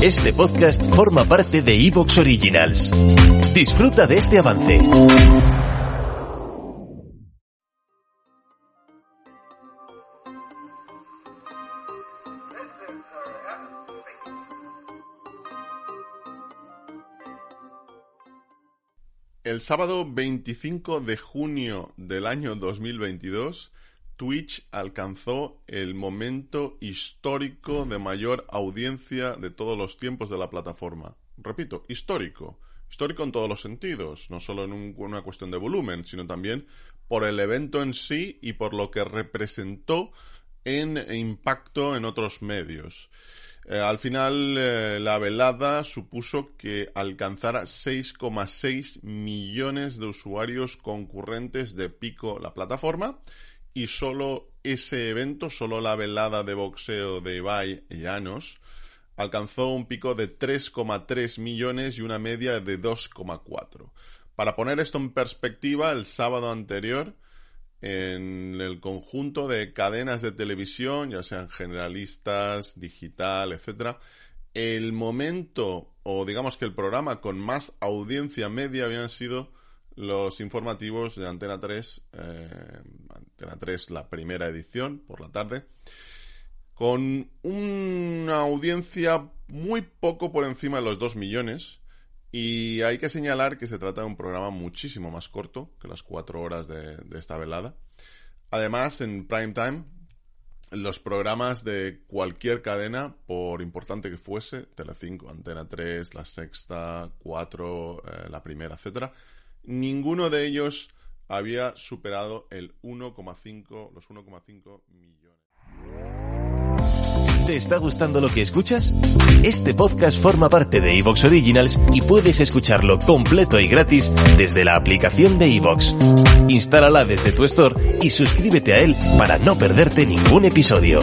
Este podcast forma parte de Evox Originals. Disfruta de este avance. El sábado 25 de junio del año 2022, Twitch alcanzó el momento histórico de mayor audiencia de todos los tiempos de la plataforma. Repito, histórico. Histórico en todos los sentidos, no solo en una cuestión de volumen, sino también por el evento en sí y por lo que representó en impacto en otros medios. Eh, al final, eh, la velada supuso que alcanzara 6,6 millones de usuarios concurrentes de pico la plataforma y solo ese evento, solo la velada de boxeo de Ibai Llanos, alcanzó un pico de 3,3 millones y una media de 2,4. Para poner esto en perspectiva, el sábado anterior, en el conjunto de cadenas de televisión, ya sean generalistas, digital, etcétera, el momento o digamos que el programa con más audiencia media habían sido los informativos de Antena 3, eh, Antena 3 la primera edición por la tarde, con una audiencia muy poco por encima de los 2 millones, y hay que señalar que se trata de un programa muchísimo más corto que las cuatro horas de, esta velada. Además, en prime time, los programas de cualquier cadena, por importante que fuese, Telecinco, Antena 3, La Sexta, 4, eh, La Primera, etcétera, ninguno de ellos había superado el 1,5, los 1,5 millones. ¿Te está gustando lo que escuchas? Este podcast forma parte de Evox Originals y puedes escucharlo completo y gratis desde la aplicación de Evox. Instálala desde tu store y suscríbete a él para no perderte ningún episodio.